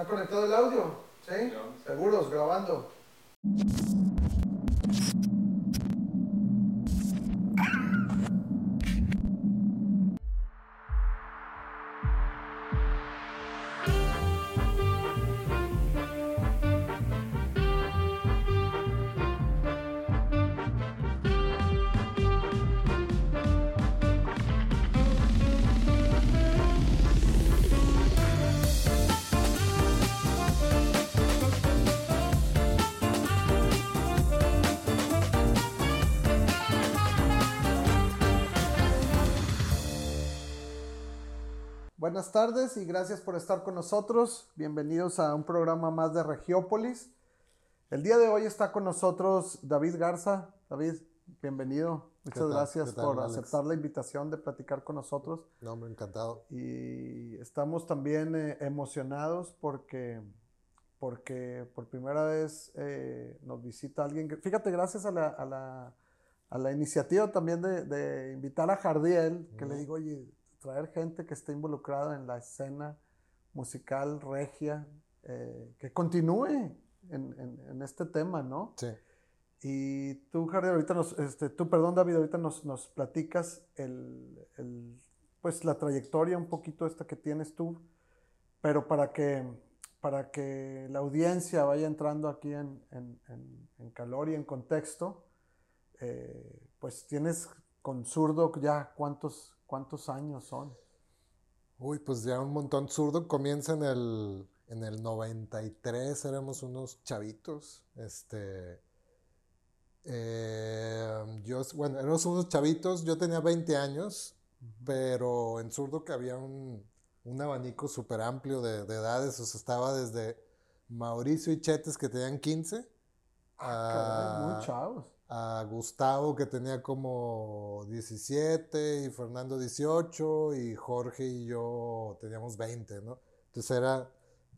¿Está conectado el audio? ¿Sí? Seguros, grabando. Buenas tardes y gracias por estar con nosotros. Bienvenidos a un programa más de Regiópolis. El día de hoy está con nosotros David Garza. David, bienvenido. Muchas gracias por aceptar la invitación de platicar con nosotros. No, hombre, encantado. Y estamos también eh, emocionados porque, porque por primera vez eh, nos visita alguien. Que, fíjate, gracias a la, a la, a la iniciativa también de, de, invitar a Jardiel, que le digo, oye, traer gente que esté involucrada en la escena musical regia, eh, que continúe en, en, en, este tema, ¿no? Sí. Y tú, Javier, ahorita nos, este, tú, perdón, David, ahorita nos, nos platicas el, el, pues la trayectoria un poquito esta que tienes tú, pero para que, para que la audiencia vaya entrando aquí en, en calor y en contexto, eh, pues tienes con zurdo ya cuántos, ¿Cuántos años son? Uy, pues ya un montón. Zurdo comienza en el, en el 93, éramos unos chavitos. Este. Eh, yo, bueno, éramos unos chavitos, yo tenía 20 años, pero en zurdo que había un, un abanico súper amplio de, de, edades, o sea, estaba desde Mauricio y Chetes que tenían 15. Ah, caray, muy chavos a Gustavo que tenía como 17 y Fernando 18 y Jorge y yo teníamos 20, ¿no? Entonces era,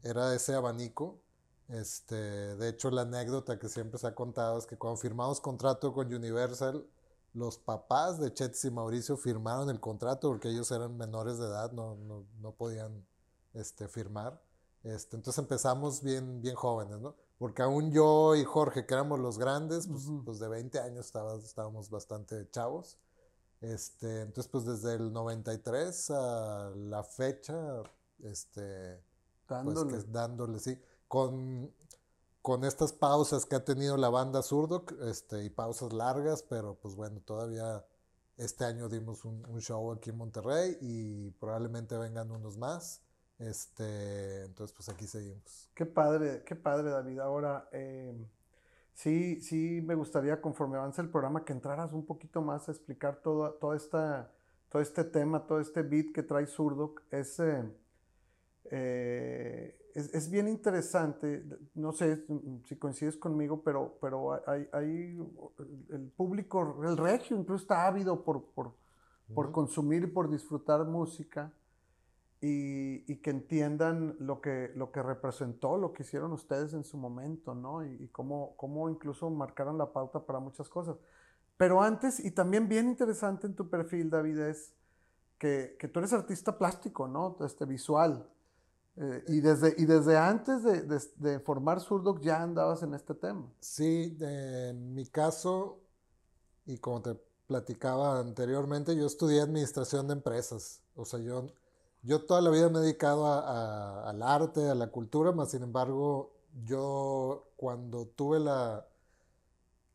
era ese abanico. Este, de hecho, la anécdota que siempre se ha contado es que cuando firmamos contrato con Universal, los papás de Chetes y Mauricio firmaron el contrato porque ellos eran menores de edad, no, no, no podían este, firmar. Este, entonces empezamos bien, bien jóvenes, ¿no? Porque aún yo y Jorge, que éramos los grandes, pues, uh -huh. pues de 20 años estábamos, estábamos bastante chavos. Este, entonces, pues desde el 93 a la fecha, este, dándole, pues, que, dándole sí, con, con estas pausas que ha tenido la banda Zurdo, este, y pausas largas, pero pues bueno, todavía este año dimos un, un show aquí en Monterrey y probablemente vengan unos más. Este, entonces, pues aquí seguimos. Qué padre, qué padre, David. Ahora, eh, sí, sí me gustaría, conforme avance el programa, que entraras un poquito más a explicar todo, toda esta, todo este tema, todo este beat que trae Zurdo. Es, eh, eh, es, es, bien interesante. No sé si coincides conmigo, pero, pero hay, hay el público, el regio incluso está ávido por, por, uh -huh. por consumir y por disfrutar música. Y, y, que entiendan lo que, lo que representó, lo que hicieron ustedes en su momento, ¿no? Y, y, cómo, cómo incluso marcaron la pauta para muchas cosas. Pero antes, y también bien interesante en tu perfil, David, es que, que tú eres artista plástico, ¿no? Este, visual. Eh, y, desde, y desde antes de, de, de formar Surdoc ya andabas en este tema. Sí, en mi caso, y como te platicaba anteriormente, yo estudié administración de empresas. O sea, yo yo toda la vida me he dedicado a, a, al arte, a la cultura, más sin embargo, yo cuando tuve la,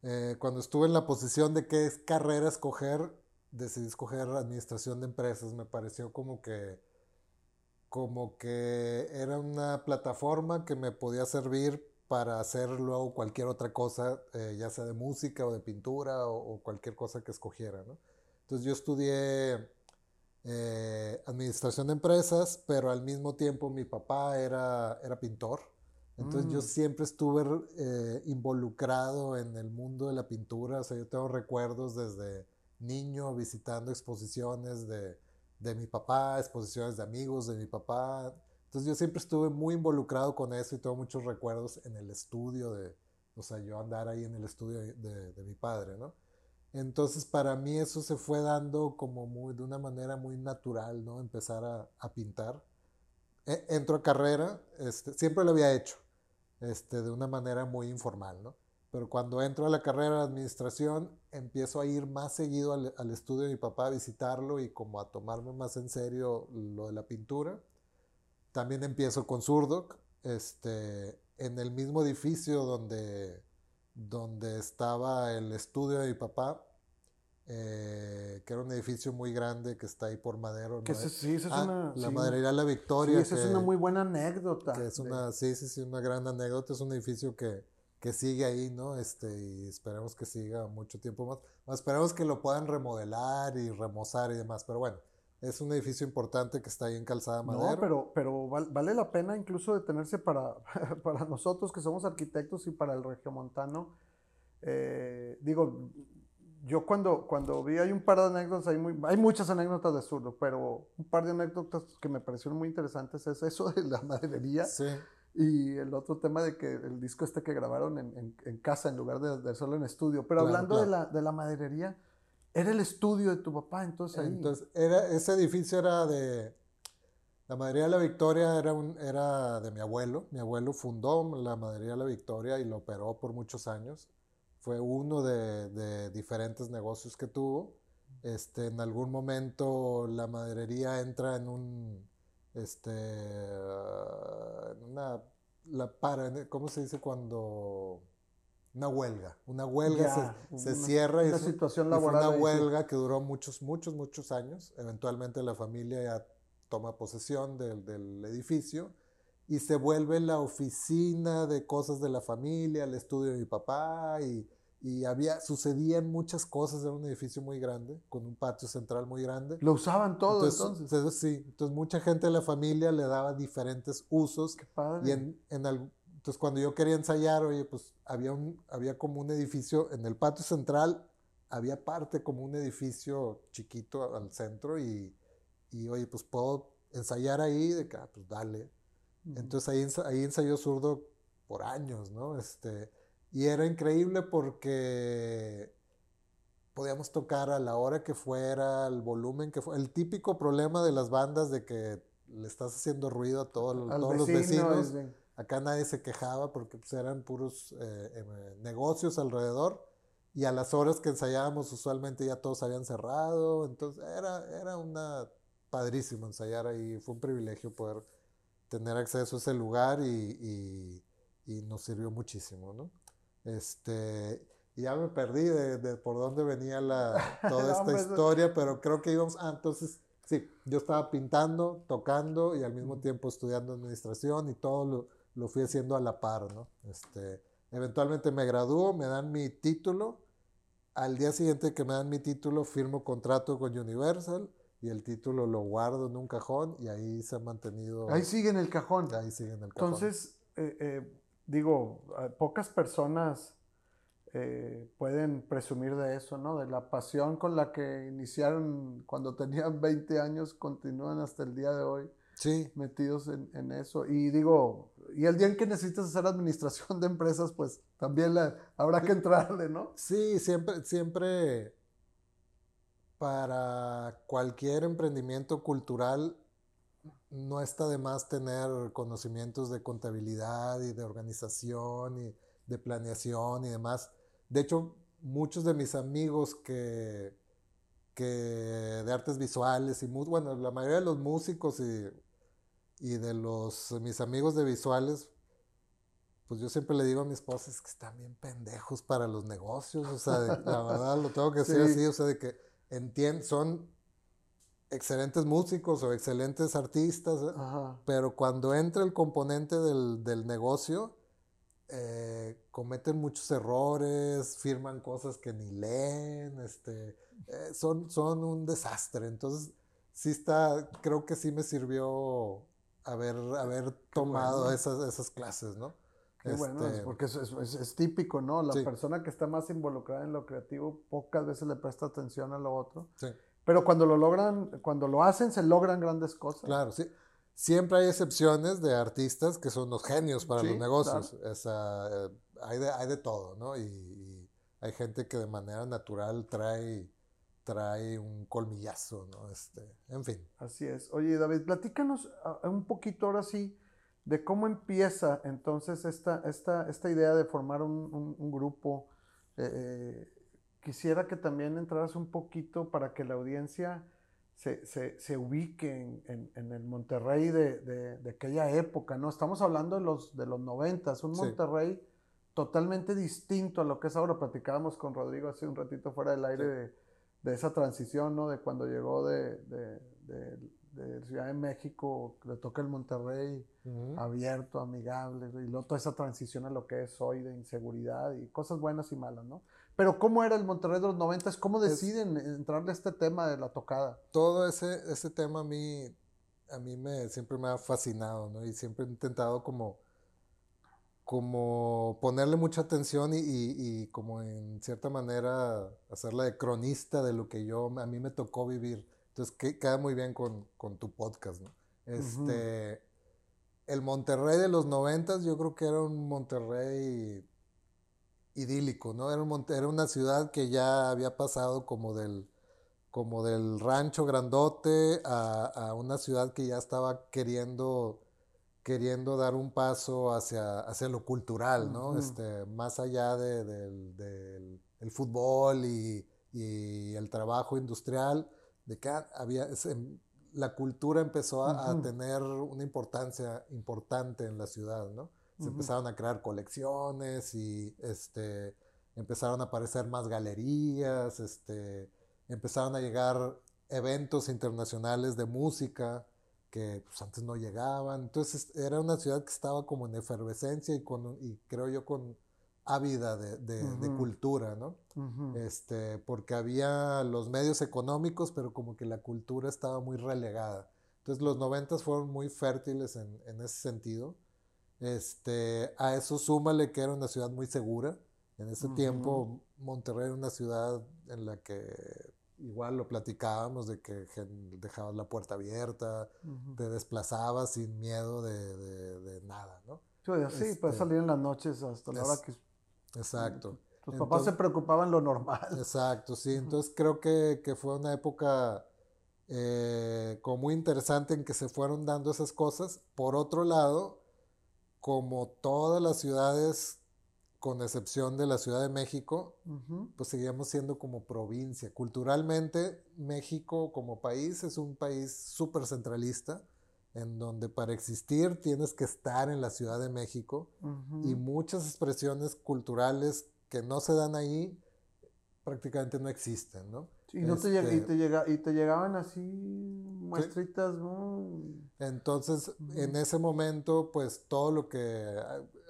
eh, cuando estuve en la posición de qué carrera escoger, decidí escoger administración de empresas. Me pareció como que, como que era una plataforma que me podía servir para hacer luego cualquier otra cosa, eh, ya sea de música o de pintura o, o cualquier cosa que escogiera, ¿no? Entonces yo estudié eh, administración de empresas, pero al mismo tiempo mi papá era, era pintor. Entonces mm. yo siempre estuve eh, involucrado en el mundo de la pintura. O sea, yo tengo recuerdos desde niño visitando exposiciones de, de mi papá, exposiciones de amigos de mi papá. Entonces yo siempre estuve muy involucrado con eso y tengo muchos recuerdos en el estudio de, o sea, yo andar ahí en el estudio de, de, de mi padre, ¿no? Entonces para mí eso se fue dando como muy, de una manera muy natural, ¿no? Empezar a, a pintar. e, entro a carrera, este, siempre lo había hecho, este, de una manera muy informal, ¿no? Pero cuando entro a la carrera de administración, empiezo a ir más seguido al, estudio de mi papá a visitarlo y como a tomarme más en serio lo de la pintura. También empiezo con Surdoc, este, en el mismo edificio donde, donde estaba el estudio de mi papá, eh, que era un edificio muy grande que está ahí por Madero. Que sí, esa es ah, una, la sí, Maderería La Victoria. Sí, esa es una muy buena anécdota. Que es una, sí, sí, sí, una gran anécdota. Es un edificio que, que sigue ahí, ¿no? Este, y esperemos que siga mucho tiempo más. más. Esperemos que lo puedan remodelar y remozar y demás. Pero bueno, es un edificio importante que está ahí en Calzada Madero. No, pero, pero vale la pena incluso detenerse para, para nosotros que somos arquitectos y para el regiomontano. Eh, digo, yo cuando, cuando vi, hay un par de anécdotas, hay, muy, hay muchas anécdotas de zurdo, pero un par de anécdotas que me parecieron muy interesantes es eso de la maderería. Sí. Y el otro tema de que el disco este que grabaron en, en, en casa en lugar de, de, solo en estudio. Pero Claro, hablando claro. De, la, de la maderería, era el estudio de tu papá, entonces. Entonces, era, ese edificio era de... La Maderería de la Victoria era, un, era de mi abuelo. Mi abuelo fundó la Maderería de la Victoria y lo operó por muchos años. Fue uno de, de diferentes negocios que tuvo. Este, en algún momento la maderería entra en un, este, una, la para, ¿cómo se dice cuando? Una huelga, una huelga Ya, se, se una- cierra y, una situación y fue laboral una huelga que duró muchos, muchos, muchos años. Eventualmente la familia ya toma posesión del, del edificio y se vuelve la oficina de cosas de la familia, el estudio de mi papá y, y había, sucedían muchas cosas, era un edificio muy grande, con un patio central muy grande. Lo usaban todo entonces. entonces, sí, entonces mucha gente de la familia le daba diferentes usos Qué padre. y en, en entonces cuando yo quería ensayar, oye, pues había, un, había como un edificio en el patio central, había parte como un edificio chiquito al centro y, y oye, pues puedo ensayar ahí, de que, ah, pues dale. Entonces ahí, ahí ensayó zurdo por años, ¿no? Este, y era increíble porque podíamos tocar a la hora que fuera, el volumen que fuera. El típico problema de las bandas de que le estás haciendo ruido a todo- todos los vecino, vecinos. Acá nadie se quejaba porque pues, eran puros eh, eh, negocios alrededor y a las horas que ensayábamos usualmente ya todos habían cerrado, entonces era, era una padrísimo ensayar ahí, fue un privilegio poder tener acceso a ese lugar y, y- y nos sirvió muchísimo, ¿no? Este, y ya me perdí de, de por dónde venía la, toda esta hombre, historia, pero creo que íbamos, ah, entonces, sí, yo estaba pintando, tocando y al mismo tiempo estudiando administración y todo lo, lo fui haciendo a la par, ¿no? Este, eventualmente me gradúo, me dan mi título, al día siguiente que me dan mi título firmo contrato con Universal y el título lo guardo en un cajón y ahí se ha mantenido, Ahí sigue en el cajón. ahí sigue en el cajón. Entonces, eh, eh, digo, pocas personas eh, pueden presumir de eso, ¿no? De la pasión con la que iniciaron cuando tenían 20 años, continúan hasta el día de hoy sí, metidos en, en eso. Y digo, y el día en que necesitas hacer administración de empresas, pues también habrá que entrarle, ¿no? Sí, siempre, siempre para cualquier emprendimiento cultural no está de más tener conocimientos de contabilidad y de organización y de planeación y demás. De hecho, muchos de mis amigos que, que de artes visuales y bueno, la mayoría de los músicos y, y de los mis amigos de visuales, pues yo siempre le digo a mi esposa, es que están bien pendejos para los negocios, o sea, de- la verdad lo tengo que decir Sí. así, o sea, de que entienden, son excelentes músicos o excelentes artistas, ¿eh? Ajá. pero cuando entra el componente del, del negocio, eh, cometen muchos errores, firman cosas que ni leen, este, eh, son, son un desastre. Entonces, sí está, creo que sí me sirvió haber, haber tomado bueno. esas, esas clases, ¿no? Qué bueno, es Este, porque es, es- es- típico, ¿no? La Sí. persona que está más involucrada en lo creativo pocas veces le presta atención a lo otro. sí. Pero cuando lo logran, cuando lo hacen, se logran grandes cosas. Claro, sí. Siempre hay excepciones de artistas que son los genios para Sí, los negocios. Esa, eh, hay, de, hay de todo, ¿no? Y, y hay gente que de manera natural trae, trae un colmillazo, ¿no? Este, en fin. Así es. Oye, David, platícanos ah, un poquito ahora sí de cómo empieza entonces esta, esta, esta idea de formar un, grupo. Eh, eh, quisiera que también entraras un poquito para que la audiencia se, ubique en, el Monterrey de, aquella época, ¿no? Estamos hablando de los, de los noventas, un Monterrey totalmente distinto a lo que es ahora. Platicábamos con Rodrigo hace un ratito fuera del aire de, esa transición, ¿no? De cuando llegó de, Ciudad de México, le toca el Monterrey abierto, amigable, y luego toda esa transición a lo que es hoy de inseguridad y cosas buenas y malas, ¿no? Pero ¿cómo era el Monterrey de los 90? ¿Cómo deciden entrarle a este tema de la tocada? Todo ese, ese tema a mí, a mí me, siempre me ha fascinado, ¿no? Y siempre he intentado como, como ponerle mucha atención y, y, como en cierta manera hacerla de cronista de lo que yo, a mí me tocó vivir. Entonces que, queda muy bien con, con tu podcast, ¿no? Este, El Monterrey de los 90 yo creo que era un Monterrey idílico, ¿no? Era, era una ciudad que ya había pasado como del, como del rancho grandote a, una ciudad que ya estaba queriendo, queriendo dar un paso hacia, hacia lo cultural, ¿no? este, más allá del, fútbol y, el trabajo industrial, de que había, la cultura empezó a, a, tener una importancia importante en la ciudad, ¿no? se empezaron a crear colecciones y este, empezaron a aparecer más galerías, este, empezaron a llegar eventos internacionales de música que pues, antes no llegaban. Entonces era una ciudad que estaba como en efervescencia y, con, y creo yo con ávida de, de, cultura, ¿no? este, porque había los medios económicos, pero como que la cultura estaba muy relegada. Entonces los noventas fueron muy fértiles en, en ese sentido. Este, a eso súmale que era una ciudad muy segura. En ese tiempo Monterrey era una ciudad en la que igual lo platicábamos de que dejabas la puerta abierta, te desplazabas sin miedo de, nada, ¿no? Sí, puedes este salir en las noches hasta la hora que... Exacto. Tus papás se preocupaban lo normal. Exacto, sí. Entonces creo que, fue una época eh, como muy interesante en que se fueron dando esas cosas. Por otro lado, como todas las ciudades, con excepción de la Ciudad de México, pues seguíamos siendo como provincia. Culturalmente, México como país es un país súper centralista, en donde para existir tienes que estar en la Ciudad de México y muchas expresiones culturales que no se dan ahí prácticamente no existen, ¿no? Y, no te, y, este te llega, y te llegaban así muestritas, ¿no? Entonces, en ese momento, pues todo lo que,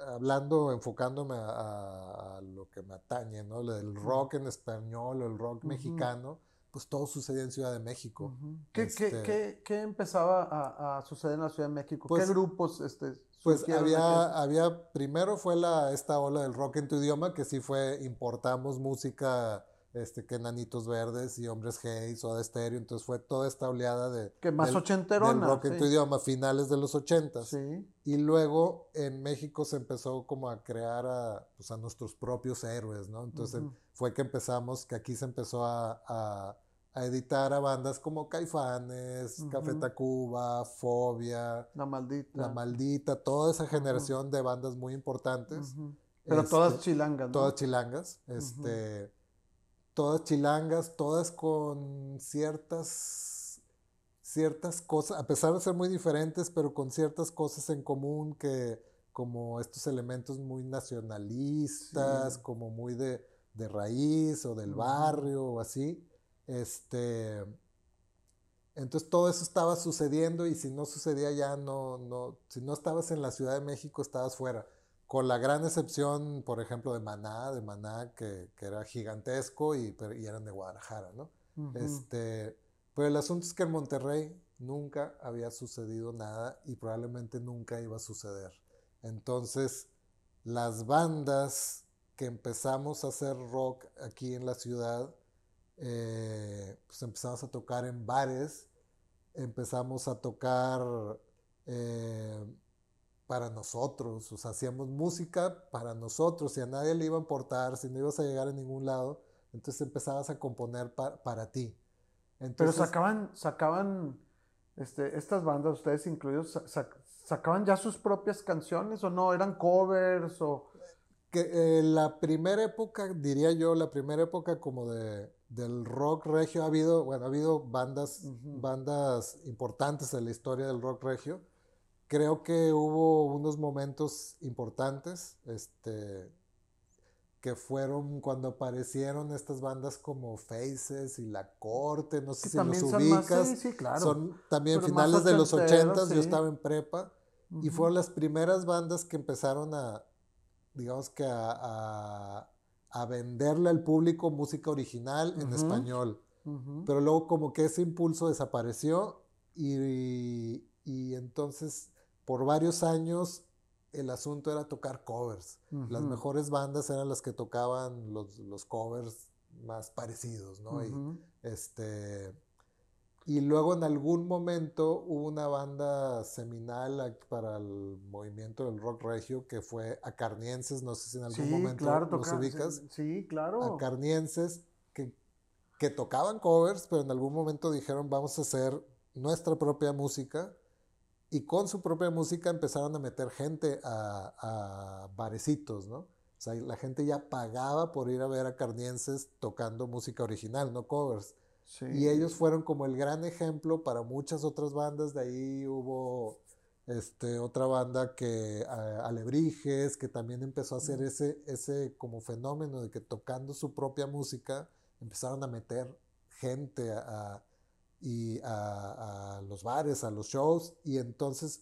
hablando, enfocándome a, lo que me atañe, ¿no? El rock en español, el rock mexicano, pues todo sucedía en Ciudad de México. ¿Qué, este ¿qué, qué, empezaba a, suceder en la Ciudad de México? ¿Qué pues grupos este, pues había, había, primero fue la, esta ola del rock en tu idioma, que sí fue, importamos música este, que Nanitos Verdes y Hombres G y Soda Stereo, entonces fue toda esta oleada de... Que más ochenterona. rock en tu idioma, finales de los ochentas. Sí. Y luego en México se empezó como a crear a, pues, a nuestros propios héroes, ¿no? Entonces fue que empezamos, que aquí se empezó a, a, editar a bandas como Caifanes, Café Tacuba, Fobia. La Maldita. La Maldita, toda esa generación de bandas muy importantes. Pero todas este, chilangas, ¿no? Todas chilangas. Este todas chilangas, todas con ciertas, ciertas cosas, a pesar de ser muy diferentes, pero con ciertas cosas en común que como estos elementos muy nacionalistas, como muy de, raíz o del barrio o así. Este, entonces todo eso estaba sucediendo y si no sucedía ya no, no, si no estabas en la Ciudad de México estabas fuera con la gran excepción, por ejemplo, de Maná, de Maná, que, era gigantesco y, eran de Guadalajara, ¿no? este, pero el asunto es que en Monterrey nunca había sucedido nada y probablemente nunca iba a suceder. Entonces, las bandas que empezamos a hacer rock aquí en la ciudad, eh, pues empezamos a tocar en bares, empezamos a tocar... Eh, para nosotros, o sea, hacíamos música para nosotros, si a nadie le iba a importar, si no ibas a llegar a ningún lado, entonces empezabas a componer para ti. Pero sacaban, sacaban, este, estas bandas, ustedes incluidos, sacaban ya sus propias canciones o no, eran covers o... Que eh, la primera época, diría yo, la primera época como de, del rock regio, ha habido, bueno, ha habido bandas, bandas importantes en la historia del rock regio. Creo que hubo unos momentos importantes, este, que fueron cuando aparecieron estas bandas como Faces y La Corte, no sé si los ubicas. sí, claro. Son también finales de los ochentas, yo estaba en prepa, y fueron las primeras bandas que empezaron a, digamos que a, a, venderle al público música original en español. Pero luego como que ese impulso desapareció y, y entonces por varios años el asunto era tocar covers. Las mejores bandas eran las que tocaban los, los covers más parecidos, ¿no? y, este, y luego en algún momento hubo una banda seminal para el movimiento del rock regio que fue Acarnienses, no sé si en algún momento claro, los ubicas. Sí, claro. Acarnienses que, que tocaban covers, pero en algún momento dijeron vamos a hacer nuestra propia música y con su propia música empezaron a meter gente a, a barecitos, ¿no? O sea, la gente ya pagaba por ir a ver a Carnienses tocando música original, no covers. Y ellos fueron como el gran ejemplo para muchas otras bandas. De ahí hubo este, otra banda que, Alebrijes, que también empezó a hacer ese, ese como fenómeno de que tocando su propia música empezaron a meter gente a, y a, los bares, a los shows, y entonces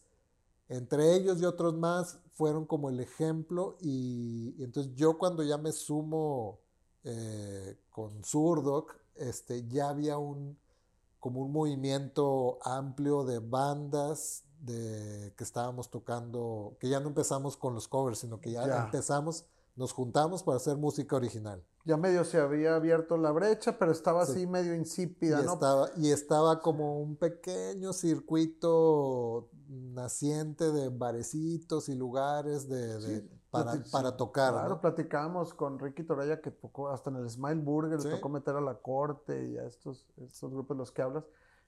entre ellos y otros más fueron como el ejemplo y, entonces yo cuando ya me sumo eh, con Surdoc, este, ya había un como un movimiento amplio de bandas de, que estábamos tocando, que ya no empezamos con los covers, sino que ya. empezamos, nos juntamos para hacer música original ya medio se había abierto la brecha, pero estaba así medio insípida, y ¿no? Estaba, y estaba como un pequeño circuito naciente de barecitos y lugares de, para, para, tocar. Claro, platicamos con Ricky Toraya que tocó hasta en el Smile Burger, le tocó meter a la corte y a estos, estos grupos de los que hablas.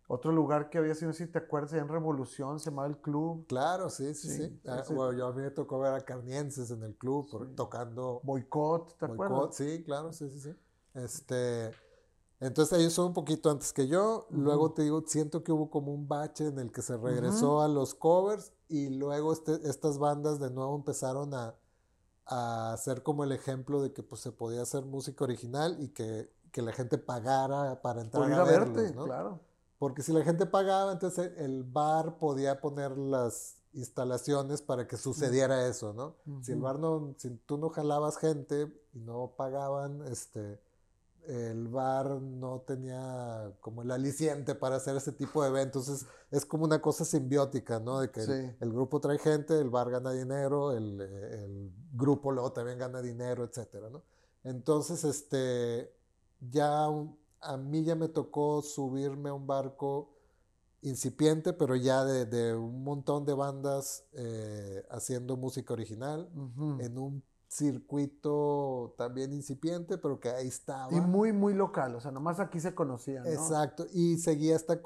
Otro lugar que había sido, si te acuerdas, en Revolución, se llamaba el club. Claro, sí, sí, sí. Ah, bueno, yo a mí me tocó ver a Carnienses en el club tocando. Boicot, ¿te acuerdas? Sí, claro, sí, sí, sí. Este, entonces ellos son un poquito antes que yo. Luego te digo, siento que hubo como un bache en el que se regresó a los covers y luego este, estas bandas de nuevo empezaron a, a hacer como el ejemplo de que pues, se podía hacer música original y que, que la gente pagara para entrar a, verte, ¿no? claro. Porque si la gente pagaba, entonces el bar podía poner las instalaciones para que sucediera eso, ¿no? Si el bar no, si tú no jalabas gente y no pagaban, este, el bar no tenía como el aliciente para hacer ese tipo de eventos. Es, es como una cosa simbiótica, ¿no? De que el, grupo trae gente, el bar gana dinero, el, el, grupo luego también gana dinero, etcétera, ¿no? Entonces, este, ya a mí ya me tocó subirme a un barco incipiente, pero ya de, un montón de bandas eh, haciendo música original, en un circuito también incipiente, pero que ahí estaba. Y muy, muy local, o sea, nomás aquí se conocían. Exacto, y seguía esta,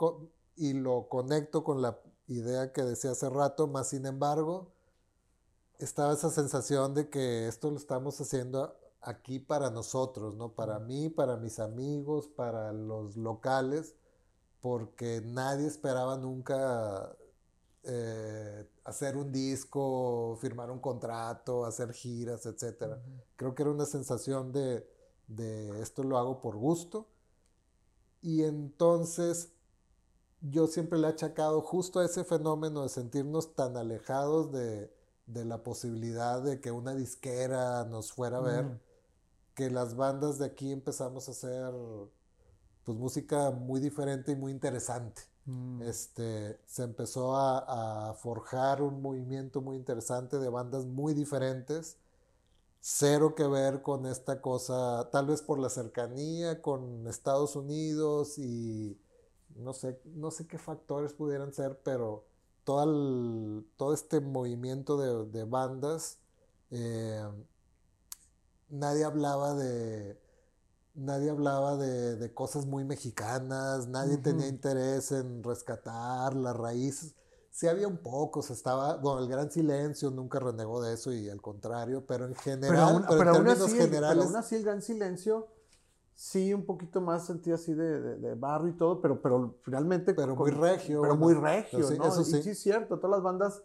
y lo conecto con la idea que decía hace rato, más sin embargo, estaba esa sensación de que esto lo estamos haciendo aquí para nosotros, ¿no? Para mí, para mis amigos, para los locales, porque nadie esperaba nunca eh, hacer un disco, firmar un contrato, hacer giras, etc. Creo que era una sensación de, de esto lo hago por gusto. Y entonces yo siempre le he achacado justo a ese fenómeno de sentirnos tan alejados de, de la posibilidad de que una disquera nos fuera a ver que las bandas de aquí empezamos a hacer pues música muy diferente y muy interesante. Mm. Este, se empezó a, forjar un movimiento muy interesante de bandas muy diferentes, cero que ver con esta cosa, tal vez por la cercanía con Estados Unidos y no sé, no sé qué factores pudieran ser, pero todo, todo este movimiento de, bandas eh, nadie hablaba de, nadie hablaba de, cosas muy mexicanas, nadie tenía interés en rescatar las raíces. Sí había un poco, se estaba, bueno, el gran silencio nunca renegó de eso y al contrario, pero en general, pero, en términos generales... aún así el gran silencio sí un poquito más sentido así de, de, barrio y todo, pero, pero finalmente... Pero muy regio. Pero muy regio, ¿no? Eso sí. sí es cierto, todas las bandas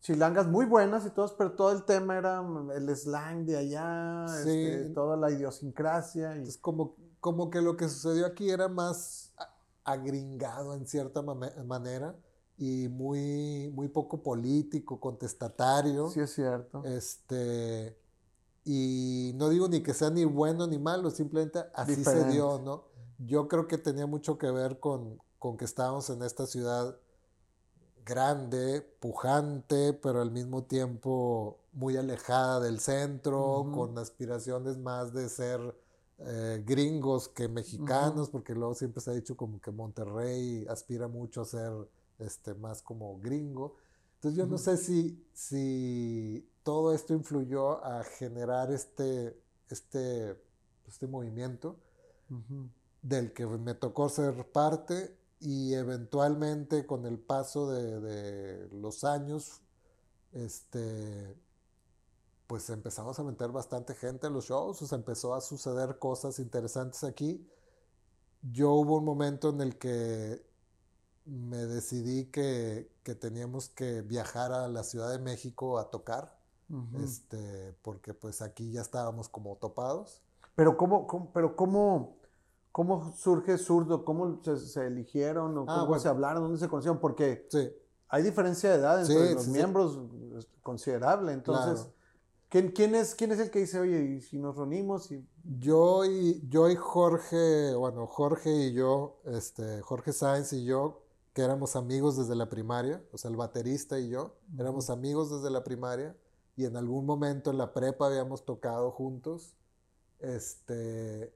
chilangas muy buenas y todas, pero todo el tema era el slang de allá, este, toda la idiosincrasia. Y... Es como, como que lo que sucedió aquí era más agringado en cierta manera y muy, muy poco político, contestatario. Sí, es cierto. Este, y no digo ni que sea ni bueno ni malo, simplemente así se dio, ¿no? Yo creo que tenía mucho que ver con, con que estábamos en esta ciudad grande, pujante, pero al mismo tiempo muy alejada del centro, con aspiraciones más de ser eh, gringos que mexicanos, porque luego siempre se ha dicho como que Monterrey aspira mucho a ser este, más como gringo. Entonces yo no sé si, si todo esto influyó a generar este, este, este movimiento del que me tocó ser parte y eventualmente con el paso de, los años, este, pues empezamos a meter bastante gente en los shows, o empezó a suceder cosas interesantes aquí. Yo hubo un momento en el que me decidí que, teníamos que viajar a la Ciudad de México a tocar, este, porque pues aquí ya estábamos como topados. Pero cómo, pero cómo, cómo surge Zurdo, cómo se, eligieron, o ah, cómo se hablaron, dónde se conocieron, porque hay diferencia de edad entre los miembros considerable, entonces... ¿Quién, es, ¿Quién es el que dice, oye, y si nos reunimos? Y... Yo, y, yo y Jorge, bueno, Jorge y yo, este, Jorge Sáenz y yo, que éramos amigos desde la primaria, o sea, el baterista y yo, éramos amigos desde la primaria y en algún momento en la prepa habíamos tocado juntos. Este,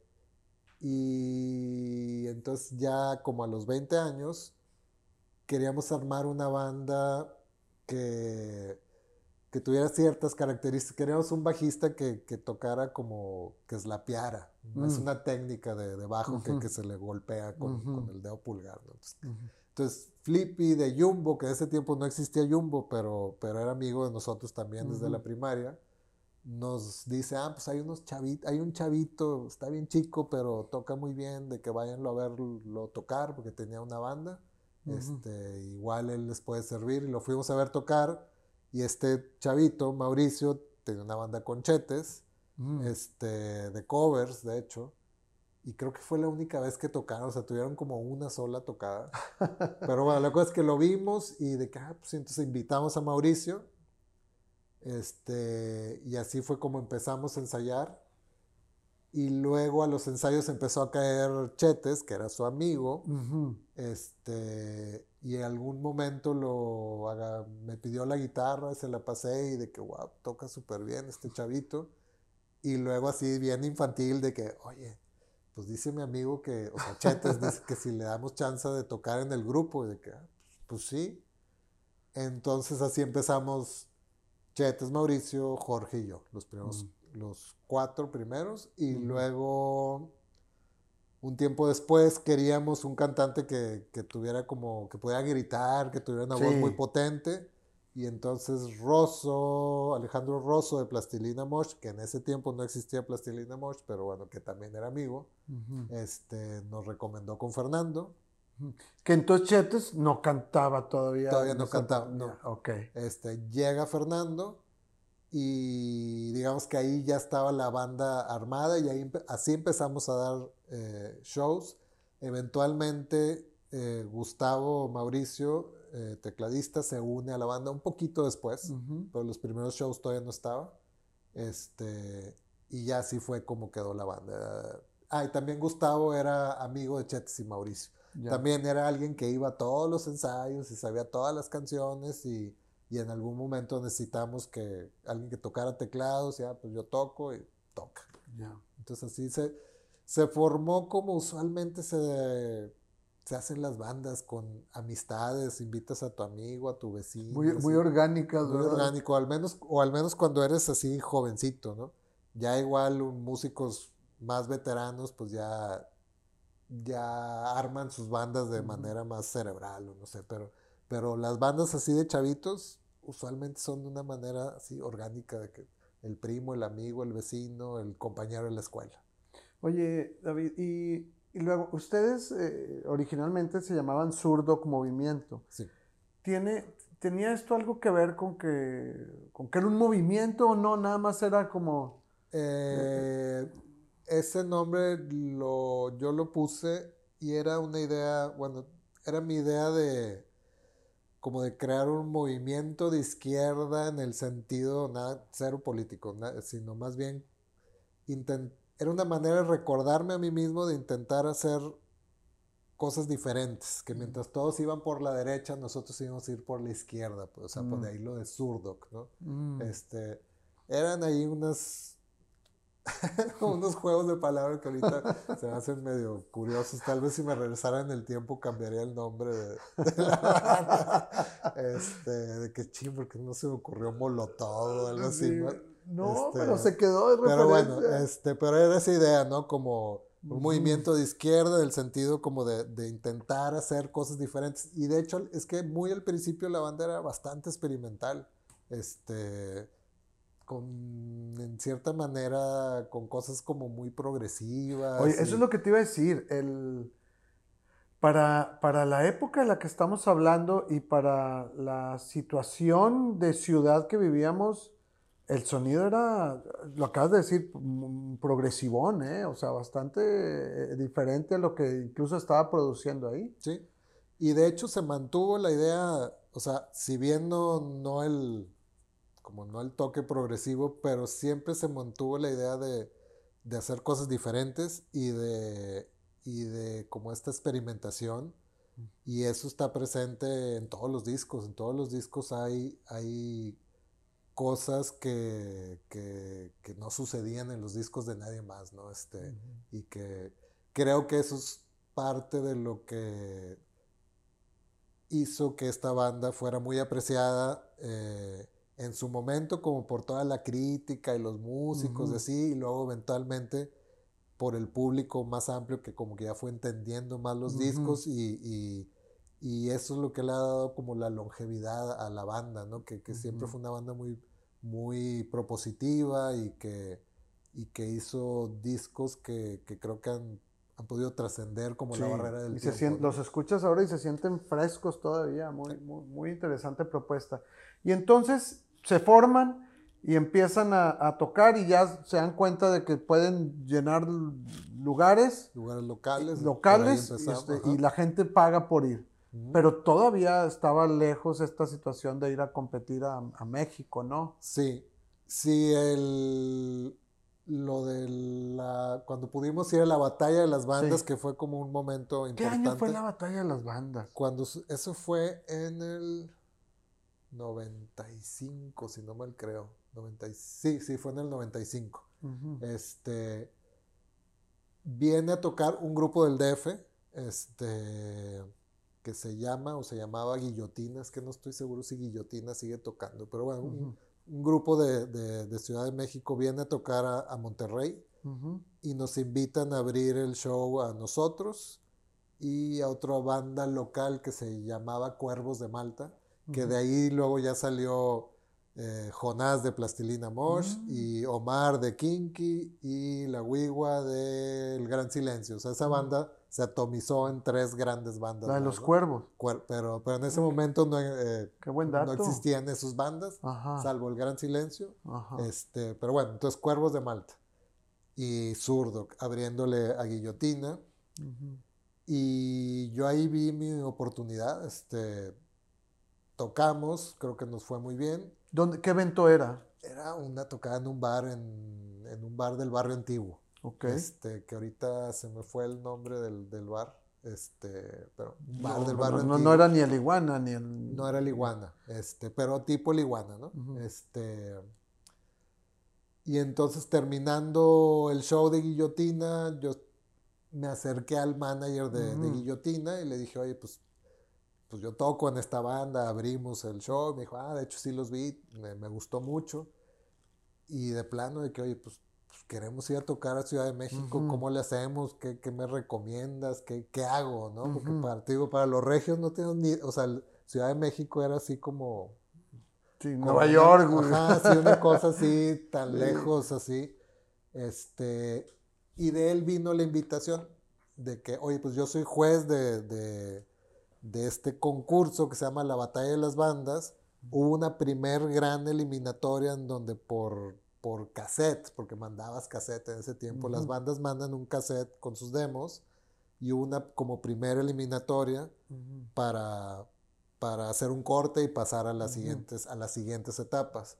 y entonces ya como a los 20 años queríamos armar una banda que, que tuviera ciertas características. Queríamos un bajista que, tocara como que slapeara. Es mm. una técnica de, bajo que, se le golpea con, el dedo pulgar. Entonces, Flippy de Jumbo, que en ese tiempo no existía Jumbo, pero, pero era amigo de nosotros también desde la primaria, nos dice, ah, pues hay unos chavitos, hay un chavito, está bien chico, pero toca muy bien, de que vayanlo a verlo tocar, porque tenía una banda. este, igual él les puede servir, y lo fuimos a ver tocar, y este chavito, Mauricio, tenía una banda con chetes, este, de covers, de hecho, y creo que fue la única vez que tocaron, o sea, tuvieron como una sola tocada. Pero bueno, la cosa es que lo vimos y de que, ah, pues entonces invitamos a Mauricio. Este, y así fue como empezamos a ensayar. Y luego a los ensayos empezó a caer Chetes, que era su amigo. Este, y en algún momento lo me pidió la guitarra, se la pasé y de que, wow, toca súper bien este chavito. Y luego así bien infantil de que, oye, pues dice mi amigo que, o sea, Chetes dice que si le damos chance de tocar en el grupo, y de que, ah, pues, sí. Entonces así empezamos Chetes, Mauricio, Jorge y yo, los primeros, los cuatro primeros, y luego un tiempo después queríamos un cantante que, que, tuviera como, que pudiera gritar, que tuviera una voz muy potente. Y entonces Rosso, Alejandro Rosso de Plastilina Mosh, que en ese tiempo no existía Plastilina Mosh, pero bueno, que también era amigo, este, nos recomendó con Fernando. Que entonces Chetes no cantaba todavía. Todavía no cantaba, no. Ok. Este, llega Fernando y digamos que ahí ya estaba la banda armada y ahí así empezamos a dar eh, shows. Eventualmente eh, Gustavo Mauricio eh, tecladista, se une a la banda un poquito después, pero los primeros shows todavía no estaba. Este, y ya así fue como quedó la banda. Ah, y también Gustavo era amigo de Chetes y Mauricio. También era alguien que iba a todos los ensayos y sabía todas las canciones y, y en algún momento necesitamos que alguien que tocara teclados, ya, pues yo toco y toca. Entonces así se, se formó como usualmente se se hacen las bandas con amistades, invitas a tu amigo, a tu vecino. Muy, muy orgánicas, Muy orgánico, al menos, o al menos cuando eres así jovencito, ¿no? Ya igual músicos más veteranos pues ya, ya arman sus bandas de manera más cerebral o no sé, pero, pero las bandas así de chavitos usualmente son de una manera así orgánica de que el primo, el amigo, el vecino, el compañero de la escuela. Oye, David, y, luego, ustedes eh, originalmente se llamaban Surdoc Movimiento. Sí. ¿Tiene, ¿Tenía esto algo que ver con que, con que era un movimiento o no? Nada más era como... Eh, ese nombre lo, yo lo puse y era una idea, bueno, era mi idea de como de crear un movimiento de izquierda en el sentido, nada, cero político, sino más bien era una manera de recordarme a mí mismo de intentar hacer cosas diferentes, que mientras todos iban por la derecha, nosotros íbamos a ir por la izquierda, pues, o sea, por mm. ahí lo de Surdoc, ¿no? Mm. Este, eran ahí unas unos juegos de palabras que ahorita se me hacen medio curiosos. Tal vez si me regresara en el tiempo cambiaría el nombre de, la Este, de que ching, porque no se me ocurrió Molotov o algo así. No, este, pero se quedó de Pero bueno, este, pero era esa idea, ¿no? Como un movimiento de izquierda, en el sentido como de, de, intentar hacer cosas diferentes. Y de hecho, es que muy al principio la banda era bastante experimental. Este con, en cierta manera, con cosas como muy progresivas. Oye, eso es lo que te iba a decir. El, para, para la época en la que estamos hablando y para la situación de ciudad que vivíamos, el sonido era, lo acabas de decir, progresivón, ¿eh? o sea, bastante eh, diferente a lo que incluso estaba produciendo ahí. Sí, y de hecho se mantuvo la idea, o sea, si bien no, no el, como no el toque progresivo, pero siempre se mantuvo la idea de, hacer cosas diferentes y de, y de como esta experimentación. Y eso está presente en todos los discos. En todos los discos hay, hay cosas que, no sucedían en los discos de nadie más, ¿no? Este, Y que creo que eso es parte de lo que hizo que esta banda fuera muy apreciada. Eh, en su momento como por toda la crítica y los músicos de sí, y luego eventualmente por el público más amplio que como que ya fue entendiendo más los discos y, eso es lo que le ha dado como la longevidad a la banda, ¿no? Que, siempre fue una banda muy, muy propositiva y que, y que hizo discos que, creo que han, podido trascender como la barrera del y tiempo. los escuchas ahora y se sienten frescos todavía, muy, muy, muy interesante propuesta. Y entonces, se forman y empiezan a, tocar y ya se dan cuenta de que pueden llenar lugares. Lugares locales. Locales este, y, la gente paga por ir. Pero todavía estaba lejos esta situación de ir a competir a, México, ¿no? Sí, sí, el, lo de la, cuando pudimos ir a la batalla de las bandas, que fue como un momento importante. ¿Qué año fue la batalla de las bandas? Cuando, eso fue en el 95, si no mal creo. 90, sí, sí, fue en el 95. Este viene a tocar un grupo del DF, este que se llama o se llamaba Guillotina, es que no estoy seguro si Guillotina sigue tocando, pero bueno, un, grupo de, Ciudad de México viene a tocar a, Monterrey y nos invitan a abrir el show a nosotros y a otra banda local que se llamaba Cuervos de Malta que de ahí luego ya salió eh, Jonás de Plastilina Mosh mm. y Omar de Kinky y la Wigua de El Gran Silencio. O sea, esa banda se atomizó en tres grandes bandas. La de los cuervos. pero, pero en ese momento no, eh, no existían esas bandas, salvo El Gran Silencio. Este, pero bueno, entonces Cuervos de Malta y Zurdo abriéndole a Guillotina. Y yo ahí vi mi oportunidad. Este, tocamos, creo que nos fue muy bien. ¿Dónde, ¿Qué evento era? Era una tocada en un bar, en, un bar del barrio antiguo. Ok. Este, que ahorita se me fue el nombre del, bar. Este, pero bar no, del barrio no, no, era ni el iguana ni el. No era el iguana, este, pero tipo el iguana, ¿no? Este. Y entonces terminando el show de Guillotina, yo me acerqué al manager de, de Guillotina y le dije, oye, pues pues yo toco en esta banda, abrimos el show, me dijo, ah, de hecho sí los vi, me, gustó mucho. Y de plano de que, oye, pues pues, queremos ir a tocar a Ciudad de México, ¿cómo le hacemos? ¿Qué, qué me recomiendas? ¿Qué, ¿Qué, hago? ¿no? Porque para, digo, para los regios no tengo ni, o sea, Ciudad de México era así como... Sí, Nueva York. Ajá, sí, una cosa así, tan lejos, así. Este, y de él vino la invitación de que, oye, pues yo soy juez de, de, de este concurso que se llama La Batalla de las Bandas. Hubo una primer gran eliminatoria en donde por, por cassette, porque mandabas cassette en ese tiempo, las bandas mandan un cassette con sus demos y una como primera eliminatoria para, para hacer un corte y pasar a las, siguientes, a las siguientes etapas.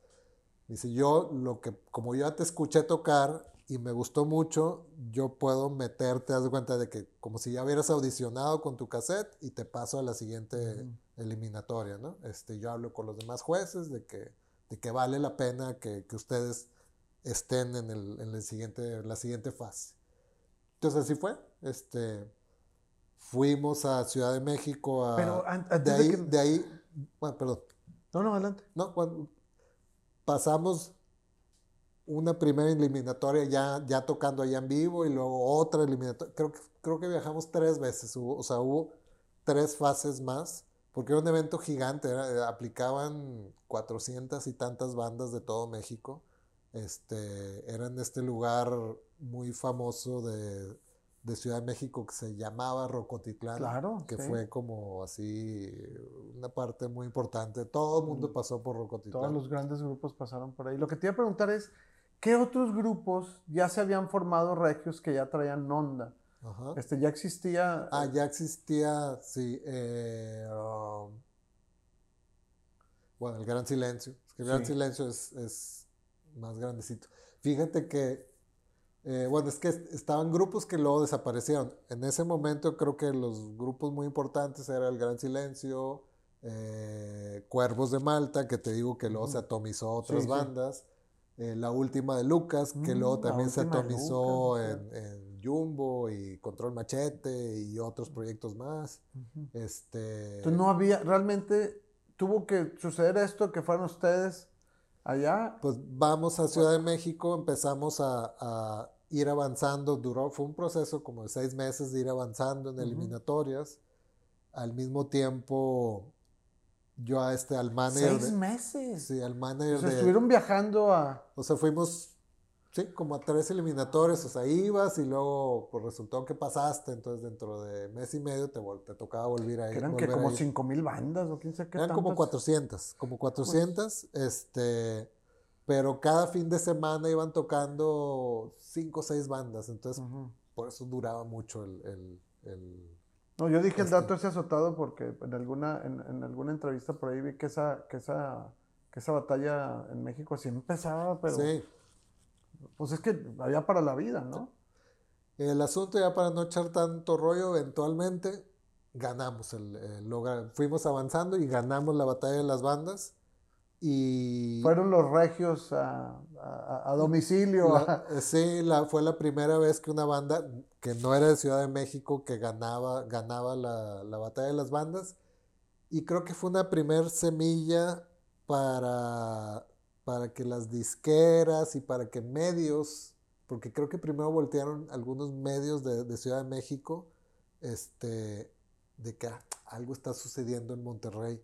Dice, yo lo que, como yo ya te escuché tocar y me gustó mucho, yo puedo meterte, haz de cuenta de que como si ya hubieras audicionado con tu cassette y te paso a la siguiente eliminatoria, ¿no? Este, yo hablo con los demás jueces de que, de que vale la pena que, que ustedes estén en, el, en el siguiente, la siguiente fase. Entonces así fue. Este, fuimos a Ciudad de México a... Pero de, ahí, de, ahí, bueno, perdón. No, no, adelante. No, cuando pasamos una primera eliminatoria ya, ya tocando allá en vivo y luego otra eliminatoria. Creo que, creo que viajamos tres veces, o sea, hubo tres fases más, porque era un evento gigante, aplicaban 400 y tantas bandas de todo México. Este, era en este lugar muy famoso de, de Ciudad de México que se llamaba Rocotitlán, claro, que fue como así una parte muy importante. Todo el mundo mm, pasó por Rocotitlán. Todos los grandes grupos pasaron por ahí. Lo que te iba a preguntar es, ¿qué otros grupos ya se habían formado regios que ya traían onda? Este, ya existía... Ah, ya existía, sí. Eh, um, bueno, el Gran Silencio. el Gran Silencio es, es más grandecito. Fíjate que eh, bueno, es que estaban grupos que luego desaparecieron. En ese momento creo que los grupos muy importantes eran El Gran Silencio, eh, Cuervos de Malta, que te digo que luego se atomizó a otras bandas, eh, La Última de Lucas, que mm, luego también se atomizó en, Jumbo y Control Machete y otros proyectos más. este... Entonces no había, realmente tuvo que suceder esto, que fueron ustedes allá. Pues vamos a Ciudad de México, empezamos a ir avanzando, duró, fue un proceso como de seis meses de ir avanzando en eliminatorias. Al mismo tiempo, yo a este, al manager. ¿Seis meses? Sí, al manager. O sea, estuvieron viajando a. O sea, fuimos, sí, como a tres eliminatorias, o sea, ibas y luego pues, resultó que pasaste, entonces dentro de mes y medio te, te tocaba volver a ir. Eran que como cinco mil bandas o quién sabe qué. Eran como 400, como 400, este pero cada fin de semana iban tocando cinco o seis bandas, entonces por eso duraba mucho el... no, yo dije el este dato ese azotado porque en alguna, en, alguna entrevista por ahí vi que esa, que, esa, que esa batalla en México sí empezaba, pero... Sí. Pues es que había para la vida, ¿no? El asunto ya para no echar tanto rollo, eventualmente ganamos el, el fuimos avanzando y ganamos la batalla de las bandas y Fueron los regios a, domicilio. Eh, sí, la, fue la primera vez que una banda que no era de Ciudad de México que ganaba, ganaba la, la batalla de las bandas. Y creo que fue una primer semilla para, para que las disqueras y para que medios, porque creo que primero voltearon algunos medios de, de Ciudad de México, este, de que ah, algo está sucediendo en Monterrey.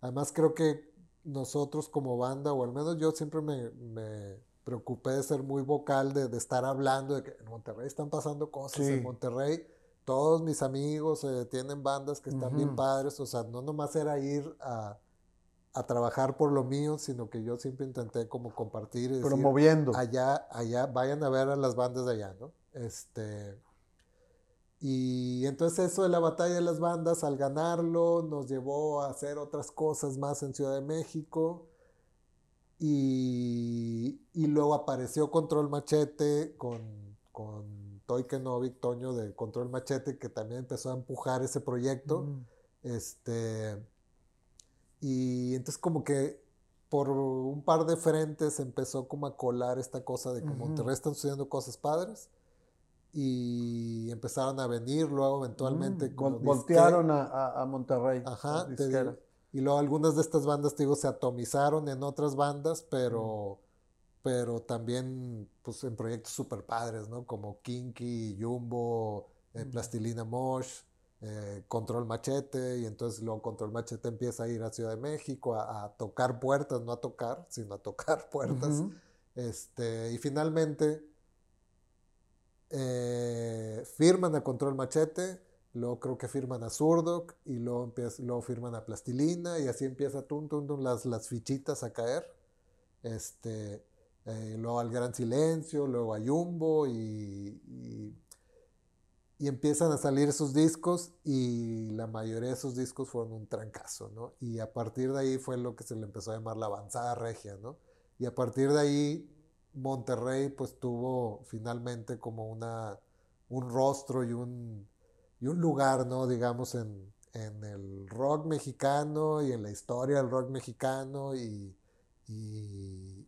Además creo que nosotros como banda, o al menos yo siempre me, me preocupé de ser muy vocal, de, de, estar hablando de que en Monterrey están pasando cosas, en Monterrey todos mis amigos eh, tienen bandas que están bien padres, o sea, no nomás era ir a, a, trabajar por lo mío, sino que yo siempre intenté como compartir y promoviendo. allá, allá, vayan a ver a las bandas de allá, ¿no? Este, y entonces eso de la batalla de las bandas, al ganarlo, nos llevó a hacer otras cosas más en Ciudad de México. Y, y luego apareció Control Machete con, con Toy Kenovic, Toño de Control Machete, que también empezó a empujar ese proyecto. Este, y entonces como que por un par de frentes empezó como a colar esta cosa de que Monterrey están sucediendo cosas padres y empezaron a venir luego eventualmente. Mm, voltearon a, Monterrey. Ajá, y luego algunas de estas bandas, te digo, se atomizaron en otras bandas, pero, pero también pues, en proyectos super padres, ¿no? Como Kinky, Jumbo, eh, Plastilina Mosh, eh, Control Machete, y entonces luego Control Machete empieza a ir a Ciudad de México a, tocar puertas, no a tocar, sino a tocar puertas. este, y finalmente eh, firman a Control Machete, luego creo que firman a Zurdok, y luego, empieza, luego firman a Plastilina, y así empieza tum, las, las fichitas a caer. Este, eh, luego al Gran Silencio, luego a Jumbo y, y, empiezan a salir esos discos y la mayoría de esos discos fueron un trancazo, ¿no? Y a partir de ahí fue lo que se le empezó a llamar la avanzada regia, ¿no? Y a partir de ahí Monterrey pues tuvo finalmente como una, un rostro y un, y un lugar, ¿no? Digamos, en, en el rock mexicano y en la historia del rock mexicano y, y,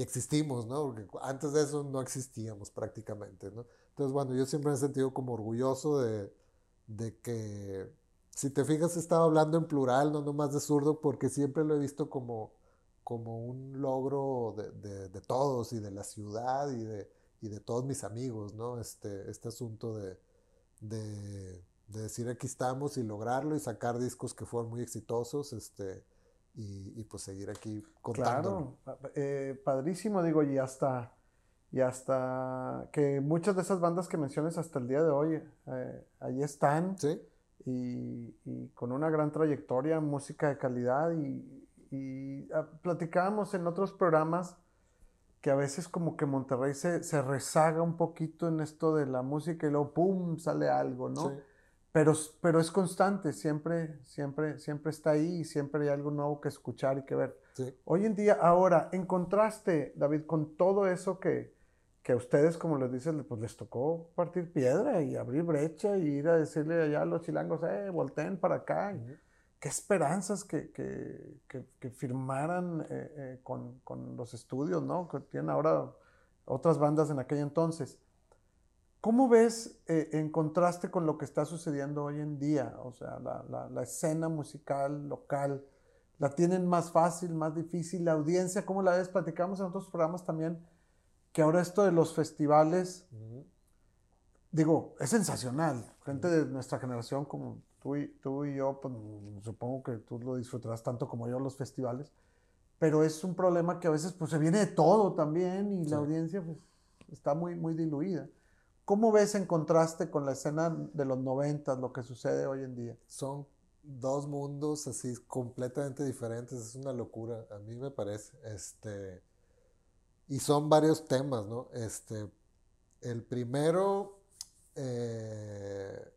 existimos, ¿no? Porque antes de eso no existíamos prácticamente, ¿no? Entonces, bueno, yo siempre me he sentido como orgulloso de, de que, si te fijas, estaba hablando en plural, no nomás de zurdo, porque siempre lo he visto como, como un logro de, de, todos y de la ciudad y de, y de todos mis amigos, ¿no? Este, este asunto de, de, decir aquí estamos y lograrlo y sacar discos que fueron muy exitosos, este, y, pues seguir aquí contando. Claro, eh, padrísimo, digo, y hasta, y hasta que muchas de esas bandas que mencionas hasta el día de hoy, eh, ahí están. Sí. Y, y, con una gran trayectoria, música de calidad y, y ah, platicábamos en otros programas que a veces como que Monterrey se, se, rezaga un poquito en esto de la música y luego ¡pum! sale algo, ¿no? Sí. Pero, pero es constante, siempre, siempre, siempre está ahí y siempre hay algo nuevo que escuchar y que ver. Hoy en día, ahora, en contraste, David, con todo eso que, que a ustedes, como les dicen, pues les tocó partir piedra y abrir brecha y ir a decirle allá a los chilangos, eh, volteen para acá. Qué esperanzas que, que, que, firmaran eh, eh, con, con, los estudios, ¿no? Que tienen ahora otras bandas en aquel entonces. ¿Cómo ves eh, en contraste con lo que está sucediendo hoy en día? O sea, la, la, escena musical local, ¿la tienen más fácil, más difícil? ¿La audiencia, cómo la ves? Platicamos en otros programas también que ahora esto de los festivales, digo, es sensacional. Gente de nuestra generación como tú y, tú y yo, pues, supongo que tú lo disfrutarás tanto como yo los festivales, pero es un problema que a veces pues se viene de todo también y la audiencia pues, está muy, muy diluida. ¿Cómo ves en contraste con la escena de los noventas, lo que sucede hoy en día? Son dos mundos así completamente diferentes, es una locura, a mí me parece. Este, y son varios temas, ¿no? Este, el primero, eh,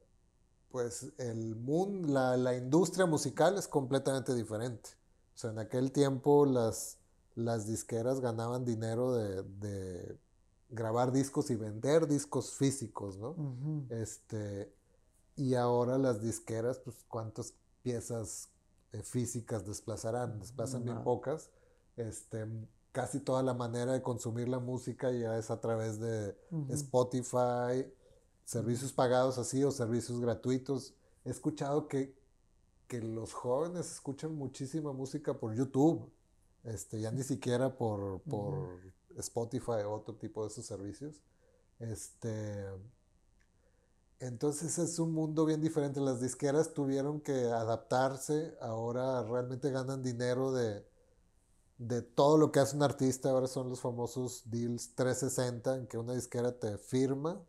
pues el mundo, la, industria musical es completamente diferente. O sea, en aquel tiempo las, las disqueras ganaban dinero de grabar discos y vender discos físicos, ¿no? Este, y ahora las disqueras, pues, ¿cuántas piezas eh, físicas desplazarán? Desplazan bien pocas. Este, casi toda la manera de consumir la música ya es a través de Spotify, servicios pagados así o servicios gratuitos. He escuchado que, que los jóvenes escuchan muchísima música por YouTube, este, ya ni siquiera por, por Spotify o otro tipo de esos servicios. Este, entonces es un mundo bien diferente. Las disqueras tuvieron que adaptarse, ahora realmente ganan dinero de, de todo lo que hace un artista. Ahora son los famosos deals 360 en que una disquera te firma,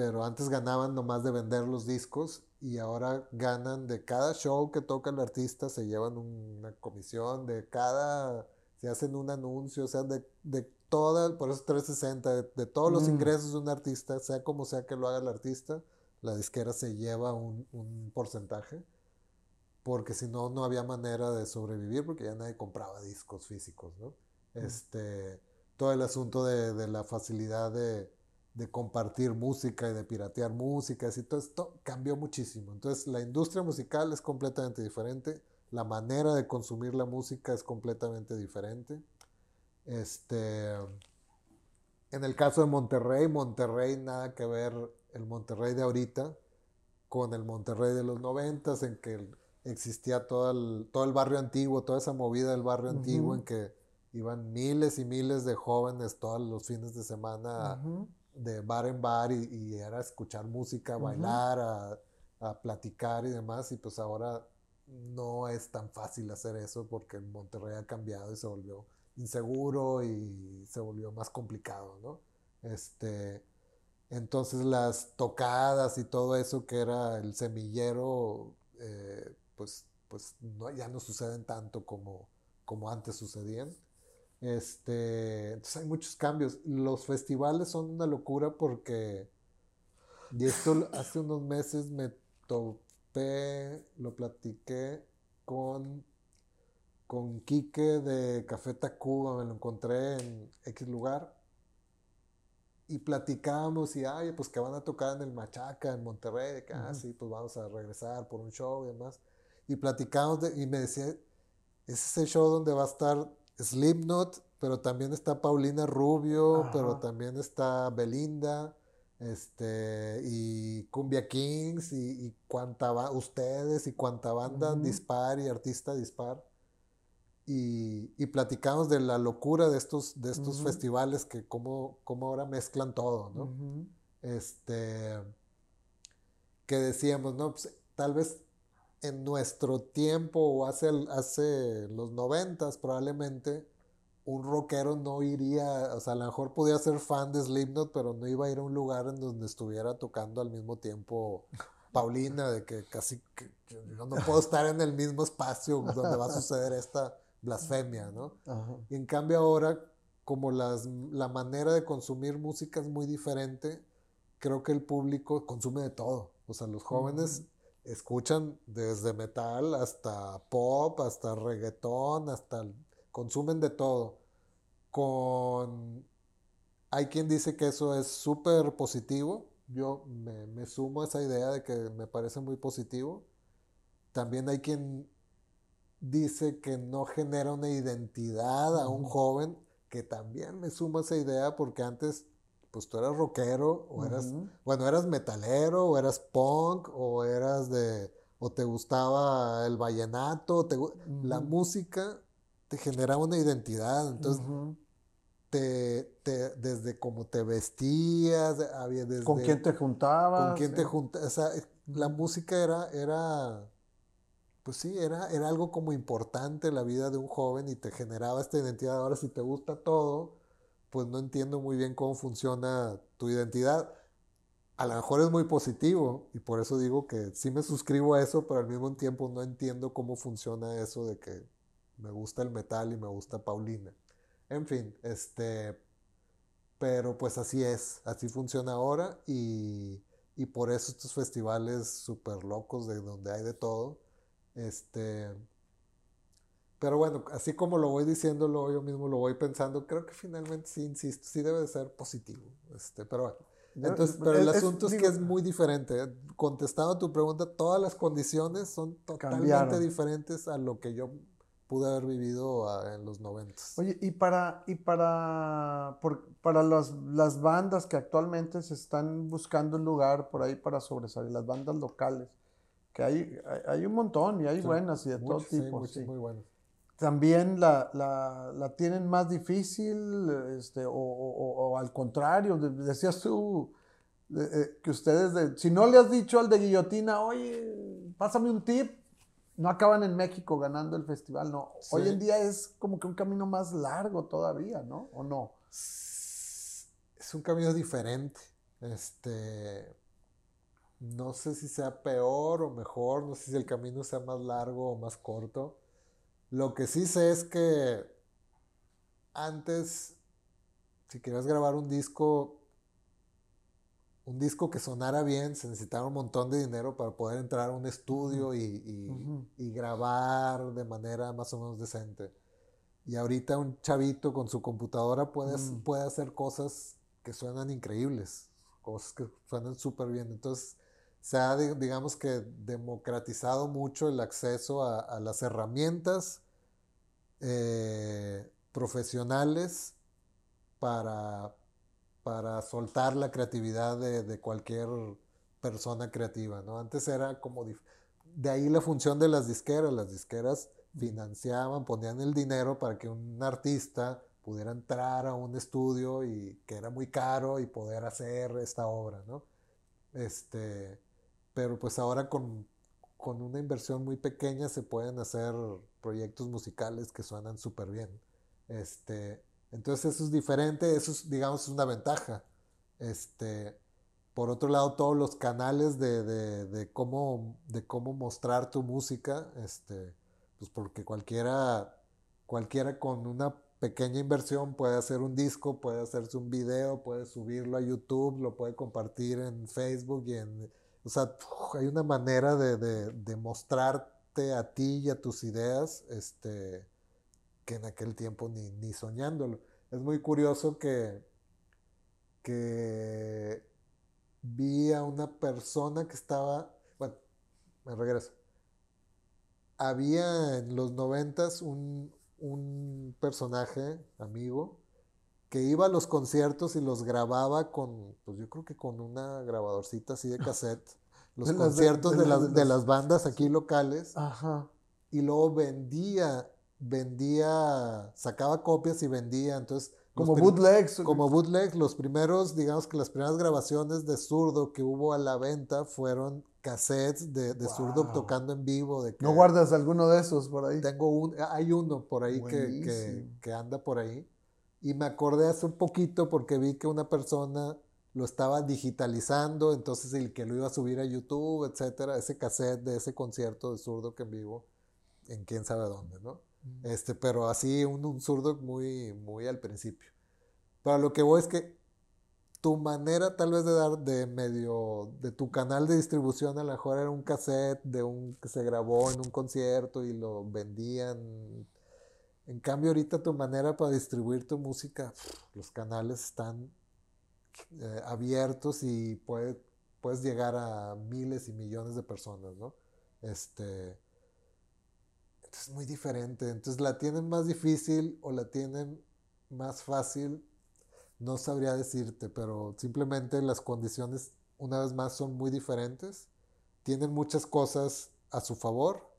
pero antes ganaban nomás de vender los discos y ahora ganan de cada show que toca el artista, se llevan una comisión de cada se hacen un anuncio, o sea, de, de toda, por eso 360, de, todos los mm. ingresos de un artista, sea como sea que lo haga el artista, la disquera se lleva un, un porcentaje, porque si no, no había manera de sobrevivir, porque ya nadie compraba discos físicos, ¿no? Mm. Este, todo el asunto de, de la facilidad de, de, compartir música y de piratear música, y todo esto cambió muchísimo. Entonces, la industria musical es completamente diferente la manera de consumir la música es completamente diferente. Este, en el caso de Monterrey, Monterrey nada que ver el Monterrey de ahorita con el Monterrey de los noventas, en que existía todo el, todo el barrio antiguo, toda esa movida del barrio antiguo, en que iban miles y miles de jóvenes todos los fines de semana de bar en bar y, era escuchar música, bailar, a, a, platicar y demás. Y pues ahora no es tan fácil hacer eso porque Monterrey ha cambiado y se volvió inseguro y se volvió más complicado, ¿no? Este, entonces las tocadas y todo eso que era el semillero, eh, pues, pues no, ya no suceden tanto como, como antes sucedían. Este, entonces hay muchos cambios. Los festivales son una locura porque, y esto hace unos meses me topé, lo platiqué con, con Quique de Café Tacuba, me lo encontré en X lugar. Y platicamos y, ay, pues que van a tocar en el Machaca, en Monterrey, que, ah, sí, pues vamos a regresar por un show y demás. Y platicamos y me decía, ese es el show donde va a estar Slipknot, pero también está Paulina Rubio, pero también está Belinda, este, y Cumbia Kings, y, y cuanta ustedes, y cuanta banda dispar y artista dispar. Y, y, platicamos de la locura de estos, de estos festivales que como, como ahora mezclan todo, ¿no? Este, que decíamos, ¿no? Pues, tal vez en nuestro tiempo o hace, hace los noventas probablemente un rockero no iría, o sea, a lo mejor podía ser fan de Slipknot, pero no iba a ir a un lugar en donde estuviera tocando al mismo tiempo Paulina, de que casi que yo no puedo estar en el mismo espacio donde va a suceder esta blasfemia, ¿no? Y en cambio ahora, como las, la manera de consumir música es muy diferente, creo que el público consume de todo. O sea, los jóvenes escuchan desde metal hasta pop, hasta reggaetón, hasta consumen de todo. Con hay quien dice que eso es súper positivo. Yo me, sumo a esa idea de que me parece muy positivo. También hay quien dice que no genera una identidad a un joven, que también me sumo a esa idea porque antes pues tú eras rockero o eras, bueno, eras metalero o eras punk o eras de, o te gustaba el vallenato, la música te generaba una identidad, entonces te, te, desde cómo te vestías, había desde... ¿Con quién te juntabas? Con quién te juntabas, o sea, la música era, era, pues sí, era, era algo como importante en la vida de un joven y te generaba esta identidad. Ahora si te gusta todo, pues no entiendo muy bien cómo funciona tu identidad. A lo mejor es muy positivo y por eso digo que sí me suscribo a eso, pero al mismo tiempo no entiendo cómo funciona eso de que me gusta el metal y me gusta Paulina. En fin, este, pero pues así es, así funciona ahora y, y por eso estos festivales súper locos de donde hay de todo, este, pero bueno, así como lo voy diciéndolo, yo mismo lo voy pensando, creo que finalmente sí, insisto, sí debe de ser positivo. Este, pero bueno. Entonces, pero el asunto es, que es muy diferente. Contestando a tu pregunta, todas las condiciones son totalmente diferentes a lo que yo pude haber vivido ah, en los noventas. Oye, y para, y para, para las, las bandas que actualmente se están buscando un lugar por ahí para sobresalir, las bandas locales, que hay, hay, un montón y hay buenas y de todo tipo. Sí, muy buenas también la, la, la, tienen más difícil este, o, o, al contrario, decías tú eh, que ustedes, si no le has dicho al de guillotina, oye, pásame un tip, no acaban en México ganando el festival, no. Hoy en día es como que un camino más largo todavía, ¿no? ¿O no? Es un camino diferente. Este, no sé si sea peor o mejor, no sé si el camino sea más largo o más corto lo que sí sé es que antes, si querías grabar un disco, un disco que sonara bien, se necesitaba un montón de dinero para poder entrar a un estudio y, grabar de manera más o menos decente. Y ahorita un chavito con su computadora puede, puede hacer cosas que suenan increíbles, cosas que suenan súper bien. Entonces, se ha, digamos que, democratizado mucho el acceso a, las herramientas eh, profesionales para, para soltar la creatividad de, cualquier persona creativa, ¿no? Antes era como... De ahí la función de las disqueras. Las disqueras financiaban, ponían el dinero para que un artista pudiera entrar a un estudio y que era muy caro y poder hacer esta obra, ¿no? Este, pero pues ahora con, con una inversión muy pequeña se pueden hacer proyectos musicales que suenan súper bien. Este, entonces eso es diferente, eso es, digamos, una ventaja. Este, por otro lado, todos los canales de, de, de, cómo, de cómo mostrar tu música, este, pues porque cualquiera, cualquiera con una pequeña inversión puede hacer un disco, puede hacerse un video, puede subirlo a YouTube, lo puede compartir en Facebook y en... O sea, hay una manera de, de, de mostrarte a ti y a tus ideas este, que en aquel tiempo ni, ni soñándolo. Es muy curioso que, que vi a una persona que estaba, bueno, me regreso. Había en los noventas un, un personaje, amigo, que iba a los conciertos y los grababa con, pues yo creo que con una grabadorcita así de cassette, los De las de- conciertos de las- las, de las bandas aquí locales, Ajá. y luego vendía, vendía, sacaba copias y vendía, entonces... Como bootlegs. como bootleg, los primeros, digamos que las primeras grabaciones de zurdo que hubo a la venta fueron cassettes de, de zurdo Wow. tocando en vivo. De que ¿No guardas alguno de esos por ahí? Tengo un, hay uno por ahí que, que, que anda por ahí. Y me acordé hace un poquito porque vi que una persona lo estaba digitalizando, entonces el que lo iba a subir a YouTube, etcétera, ese cassette de ese concierto de zurdo que en vivo, en quién sabe dónde, ¿no? Este, pero así un, un zurdo muy, muy al principio. Pero lo que voy es que tu manera tal vez de dar de medio, de tu canal de distribución a lo mejor era un cassette de un que se grabó en un concierto y lo vendían. En cambio ahorita tu manera para distribuir tu música, los canales están eh, abiertos y puede- puedes llegar a miles y millones de personas, ¿no? Este, es muy diferente. Entonces la tienen más difícil o la tienen más fácil, no sabría decirte, pero simplemente las condiciones, una vez más, son muy diferentes. Tienen muchas cosas a su favor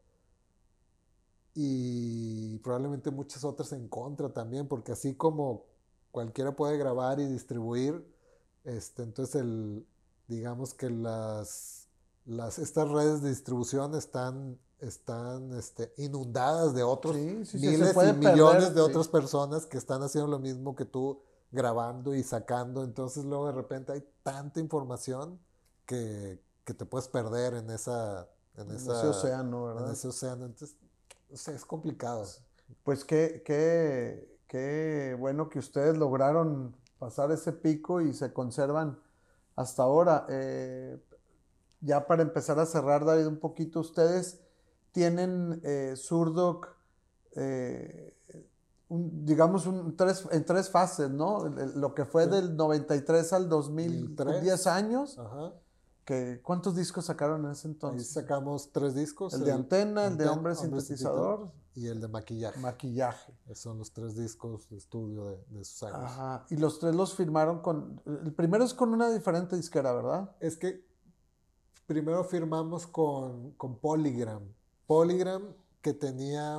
y probablemente muchas otras en contra también, porque así como cualquiera puede grabar y distribuir, este, entonces el, digamos que las, las, estas redes de distribución están, están este, inundadas de otros Sí, sí, sí, miles puede y millones perder, de sí. otras personas que están haciendo lo mismo que tú grabando y sacando, entonces luego de repente hay tanta información que, que te puedes perder en esa, en En esa- ese océano, en ¿verdad? ese océano, entonces, o sea, es complicado. Pues qué, qué, qué bueno que ustedes lograron pasar ese pico y se conservan hasta ahora. Eh, ya para empezar a cerrar, David, un poquito, ustedes tienen eh, Surdoc, eh, un- digamos, un, tres, en tres fases, ¿no? Lo que fue Sí. del 93 al 2000, 2003. 10 años. Ajá. Que, ¿Cuántos discos sacaron en ese Ahí entonces? sacamos tres discos. El de antena, el de hombre Hombre sintetizador, Y el de maquillaje. maquillaje. Esos son los tres discos de estudio de, de esos años. Ajá. Y los tres los firmaron con. El primero es con una diferente disquera, ¿verdad? Es que primero firmamos con, con Polygram. Polygram que tenía,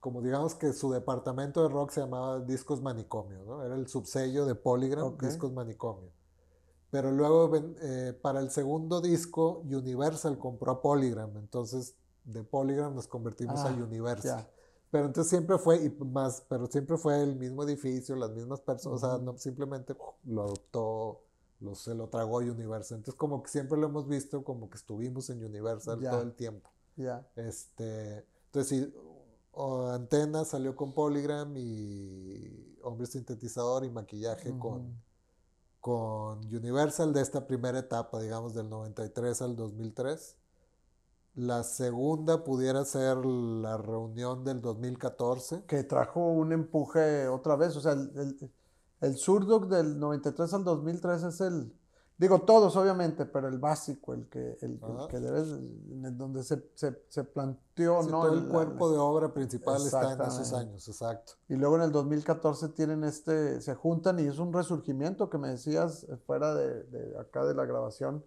como digamos que su departamento de rock se llamaba Discos Manicomio, ¿no? Era el subsello de Polygram. Discos Manicomio. Pero luego eh, para el segundo disco Universal compró a Polygram, entonces de Polygram nos convertimos a Ah, Universal. ya. Pero entonces siempre fue, y más, pero siempre fue el mismo edificio, las mismas personas, o sea, no, simplemente lo adoptó, lo, se lo tragó Universal. Entonces como que siempre lo hemos visto como que estuvimos en Universal todo el tiempo. Ya. Este, entonces sí, o Antena salió con Polygram y Hombre Sintetizador y Maquillaje con, con Universal de esta primera etapa, digamos, del 93 al 2003. La segunda pudiera ser la reunión del 2014. Que trajo un empuje otra vez. O sea, el, el, el Surdoc del 93 al 2003 es el. Digo, todos obviamente, pero el básico, el que, el, que debes, donde se, se, se planteó, Sí, ¿no? todo el La- cuerpo de obra principal está en esos años, exacto. Y luego en el 2014 tienen este, se juntan y es un resurgimiento que me decías eh, fuera de, de acá de la grabación,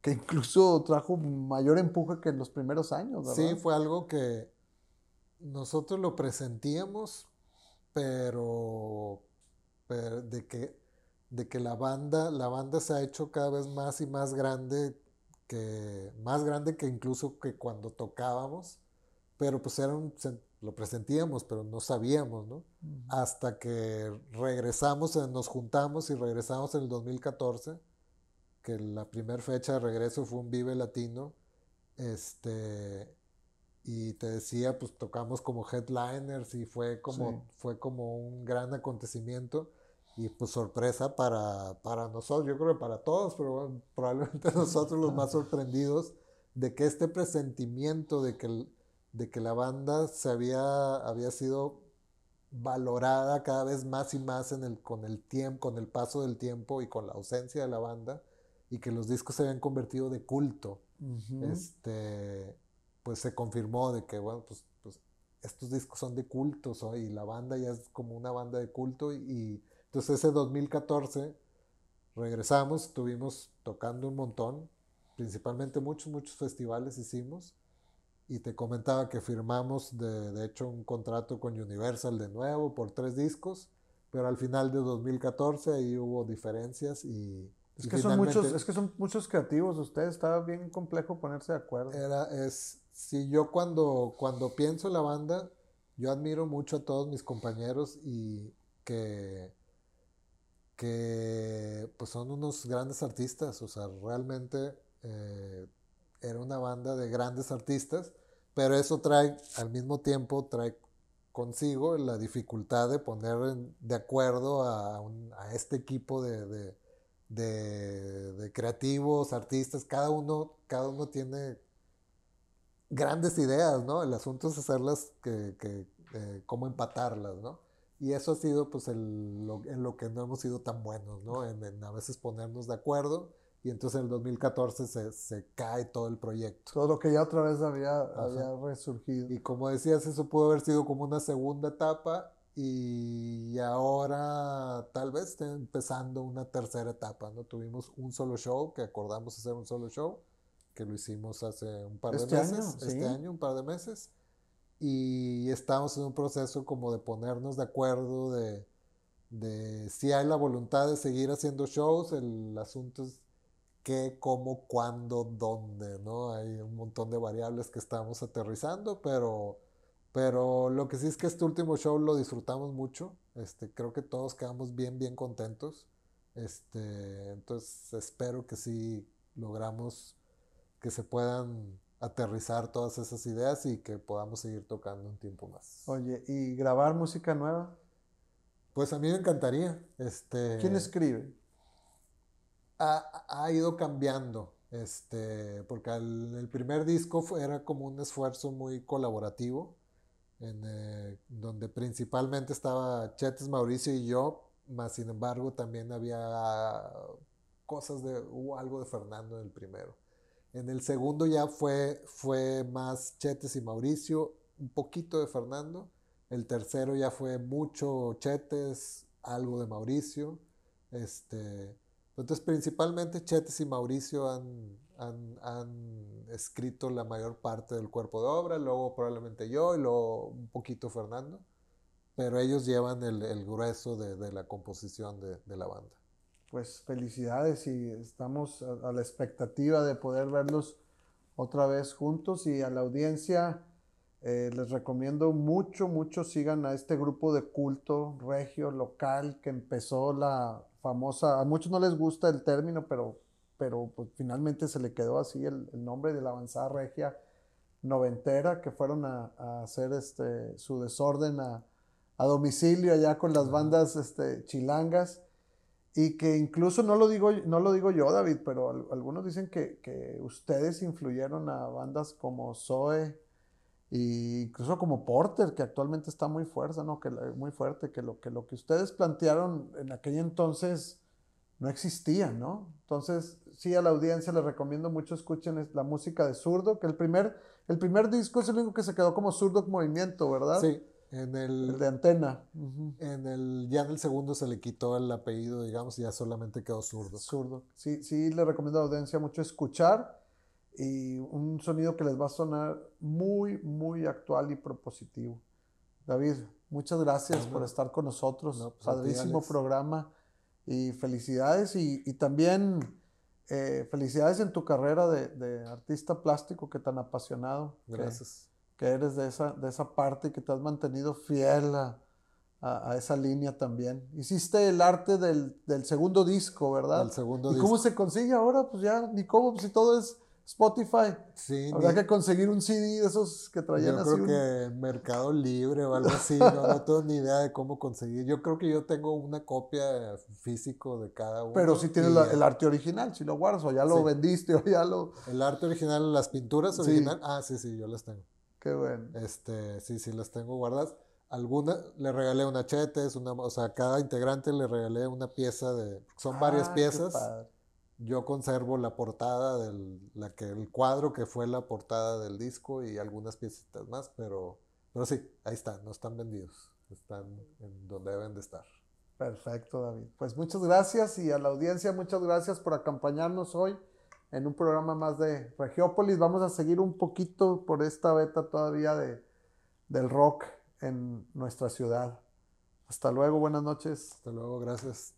que incluso trajo mayor empuje que en los primeros años, ¿verdad? Sí, fue algo que nosotros lo presentíamos, pero, pero de que de que la banda, la banda se ha hecho cada vez más y más grande, que, más grande que incluso que cuando tocábamos, pero pues era un, lo presentíamos, pero no sabíamos, ¿no? Hasta que regresamos, eh, nos juntamos y regresamos en el 2014, que la primera fecha de regreso fue un Vive Latino, este, y te decía, pues tocamos como headliners y fue como, fue como un gran acontecimiento y pues sorpresa para, para nosotros, yo creo que para todos, pero probablemente nosotros los más sorprendidos de que este presentimiento de que, de que la banda se había, había sido valorada cada vez más y más en el, con el tiempo, con el paso del tiempo y con la ausencia de la banda, y que los discos se habían convertido de culto. este, pues se confirmó de que, bueno, pues, pues estos discos son de culto, y la banda ya es como una banda de culto, y entonces ese 2014 regresamos, estuvimos tocando un montón, principalmente muchos, muchos festivales hicimos. Y te comentaba que firmamos de, de hecho un contrato con Universal de nuevo por tres discos, pero al final de 2014 ahí hubo diferencias y, es que, son muchos, es que son muchos creativos ustedes, estaba bien complejo ponerse de acuerdo. Era, es, si yo cuando, cuando pienso en la banda, yo admiro mucho a todos mis compañeros y que que pues son unos grandes artistas, o sea, realmente eh, era una banda de grandes artistas, pero eso trae, al mismo tiempo, trae consigo la dificultad de poner de acuerdo a, este equipo de, de, creativos, artistas, cada uno, cada uno tiene grandes ideas, ¿no? El asunto es hacerlas, que, que eh, cómo empatarlas, ¿no? Y eso ha sido pues el, lo, en lo que no hemos sido tan buenos, ¿no? En, a veces ponernos de acuerdo y entonces en el 2014 se, se, cae todo el proyecto. Todo lo que ya otra vez había, había resurgido. Y como decías, eso pudo haber sido como una segunda etapa y ahora tal vez esté empezando una tercera etapa, ¿no? Tuvimos un solo show, que acordamos hacer un solo show, que lo hicimos hace un par de este meses, este año, un par de meses y estamos en un proceso como de ponernos de acuerdo, de, de si hay la voluntad de seguir haciendo shows, el asunto es qué, cómo, cuándo, dónde, ¿no? Hay un montón de variables que estamos aterrizando, pero, pero lo que sí es que este último show lo disfrutamos mucho, este, creo que todos quedamos bien, bien contentos, este, entonces espero que sí logramos que se puedan aterrizar todas esas ideas y que podamos seguir tocando un tiempo más. Oye, ¿y grabar música nueva? Pues a mí me encantaría. Este, ¿Quién escribe? Ha, ido cambiando, este, porque el primer disco era como un esfuerzo muy colaborativo, en, eh, donde principalmente estaba Chetes, Mauricio y yo, más sin embargo también había cosas de, hubo algo de Fernando en el primero. En el segundo ya fue, fue más Chetes y Mauricio, un poquito de Fernando. El tercero ya fue mucho Chetes, algo de Mauricio. Este, entonces, principalmente Chetes y Mauricio han, han, escrito la mayor parte del cuerpo de obra, luego probablemente yo y luego un poquito Fernando, pero ellos llevan el, grueso de, la composición de la banda pues felicidades y estamos a, la expectativa de poder verlos otra vez juntos. Y a la audiencia eh, les recomiendo mucho, mucho sigan a este grupo de culto regio local que empezó la famosa, a muchos no les gusta el término, pero, pero pues, finalmente se le quedó así el, nombre de la avanzada regia noventera que fueron a, hacer este, su desorden a, a, domicilio allá con las bandas este, chilangas y que incluso no lo digo, no lo digo yo, David, pero algunos dicen que, que, ustedes influyeron a bandas como Zoe e incluso como Porter, que actualmente está muy fuerte, ¿no? Que, muy fuerte, que lo, que lo que ustedes plantearon en aquel entonces no existía, ¿no? Entonces, sí, a la audiencia les recomiendo mucho escuchen la música de Zurdo, que el primer, el primer disco es el único que se quedó como Zurdo Movimiento, ¿verdad? Sí. En el, de antena. En el, ya en el segundo se le quitó el apellido, digamos, y ya solamente quedó zurdo. Zurdo. Sí, sí, le recomiendo a la audiencia mucho escuchar y un sonido que les va a sonar muy, muy actual y propositivo. David, muchas gracias por estar con nosotros. pues Padrísimo programa y felicidades y, y también eh, felicidades en tu carrera de, de, artista plástico que tan apasionado. Gracias. Que, que, eres de esa, de esa parte y que te has mantenido fiel a, a, a esa línea también. Hiciste el arte del, del segundo disco, ¿verdad? El segundo ¿Y disco. cómo se consigue ahora? Pues ya, ni cómo, pues si todo es Spotify. Sí, Habrá ni- que conseguir un CD de esos que traían Yo así. creo un- que Mercado Libre o algo así, no, no tengo ni idea de cómo conseguir. Yo creo que yo tengo una copia físico de cada uno. Pero si tienes la- el arte original, si lo guardas, o ya lo Sí. vendiste, o ya lo. El arte original, las pinturas Sí. original, ah, sí, sí, yo las tengo. Qué bueno. Este, sí, sí, las tengo guardadas. Alguna, le regalé una chetes, una, o sea, cada integrante le regalé una pieza de, son varias Ah, piezas. Yo conservo la portada del, la que, el cuadro que fue la portada del disco y algunas piecitas más, pero, pero sí, ahí están, no están vendidos, están en donde deben de estar. Perfecto, David. Pues muchas gracias y a la audiencia, muchas gracias por acompañarnos hoy en un programa más de Regiópolis. Vamos a seguir un poquito por esta beta todavía de, del rock en nuestra ciudad. Hasta luego, buenas noches. Hasta luego, gracias.